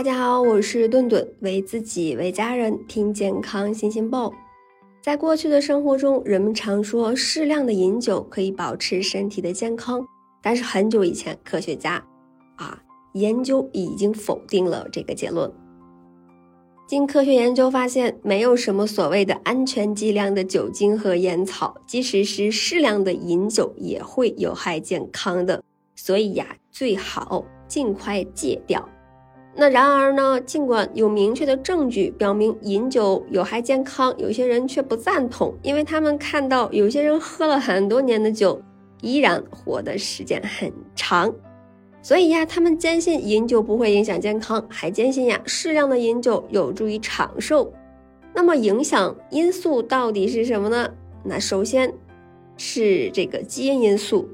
大家好，我是顿顿，为自己为家人听健康新鲜报。在过去的生活中，人们常说适量的饮酒可以保持身体的健康，但是很久以前，科学家啊研究已经否定了这个结论。经科学研究发现，没有什么所谓的安全剂量的酒精和烟草，即使是适量的饮酒也会有害健康的，所以呀，最好尽快戒掉。那然而呢？尽管有明确的证据表明饮酒有害健康，有些人却不赞同，因为他们看到有些人喝了很多年的酒，依然活的时间很长。所以呀，他们坚信饮酒不会影响健康，还坚信呀适量的饮酒有助于长寿。那么影响因素到底是什么呢？那首先是这个基因因素，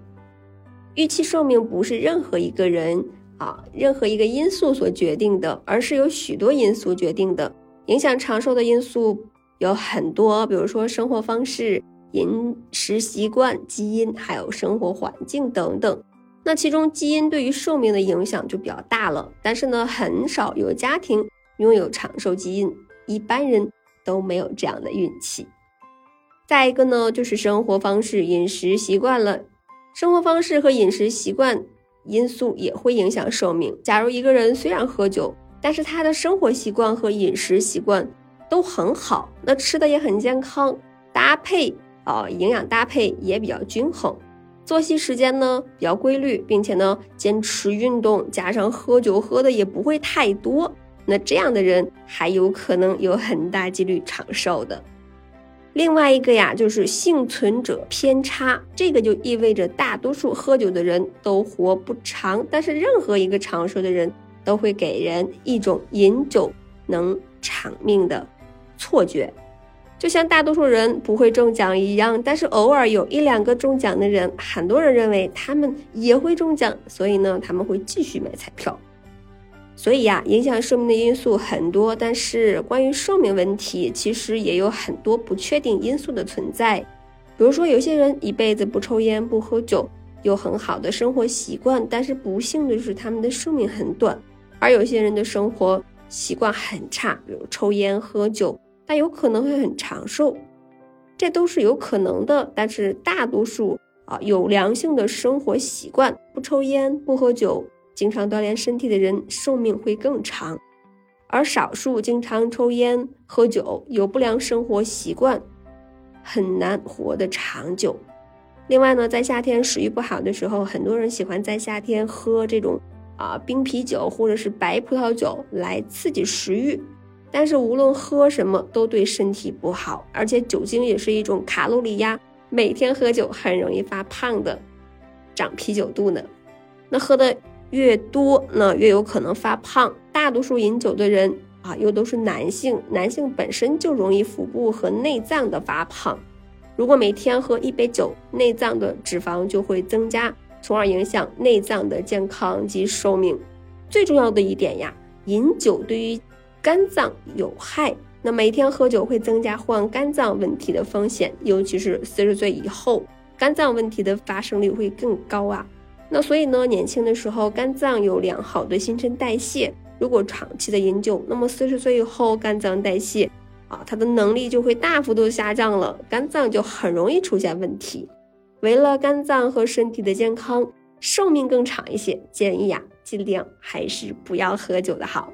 预期寿命不是任何一个人。啊，任何一个因素所决定的，而是由许多因素决定的。影响长寿的因素有很多，比如说生活方式、饮食习惯、基因，还有生活环境等等。那其中基因对于寿命的影响就比较大了。但是呢，很少有家庭拥有长寿基因，一般人都没有这样的运气。再一个呢，就是生活方式、饮食习惯了。生活方式和饮食习惯。因素也会影响寿命。假如一个人虽然喝酒，但是他的生活习惯和饮食习惯都很好，那吃的也很健康，搭配啊营养搭配也比较均衡，作息时间呢比较规律，并且呢坚持运动，加上喝酒喝的也不会太多，那这样的人还有可能有很大几率长寿的。另外一个呀，就是幸存者偏差，这个就意味着大多数喝酒的人都活不长，但是任何一个长寿的人都会给人一种饮酒能长命的错觉，就像大多数人不会中奖一样。但是偶尔有一两个中奖的人，很多人认为他们也会中奖，所以呢，他们会继续买彩票。所以呀，影响寿命的因素很多，但是关于寿命问题，其实也有很多不确定因素的存在。比如说，有些人一辈子不抽烟不喝酒，有很好的生活习惯，但是不幸的是他们的寿命很短；而有些人的生活习惯很差，比如抽烟喝酒，但有可能会很长寿，这都是有可能的。但是大多数啊，有良性的生活习惯，不抽烟不喝酒。经常锻炼身体的人寿命会更长，而少数经常抽烟、喝酒、有不良生活习惯，很难活得长久。另外呢，在夏天食欲不好的时候，很多人喜欢在夏天喝这种啊冰啤酒或者是白葡萄酒来刺激食欲，但是无论喝什么都对身体不好，而且酒精也是一种卡路里呀，每天喝酒很容易发胖的，长啤酒肚呢。那喝的。越多，那越有可能发胖。大多数饮酒的人啊，又都是男性，男性本身就容易腹部和内脏的发胖。如果每天喝一杯酒，内脏的脂肪就会增加，从而影响内脏的健康及寿命。最重要的一点呀，饮酒对于肝脏有害。那每天喝酒会增加患肝脏问题的风险，尤其是四十岁以后，肝脏问题的发生率会更高啊。那所以呢，年轻的时候肝脏有良好的新陈代谢，如果长期的饮酒，那么四十岁以后肝脏代谢啊，它的能力就会大幅度下降了，肝脏就很容易出现问题。为了肝脏和身体的健康，寿命更长一些，建议呀，尽量还是不要喝酒的好。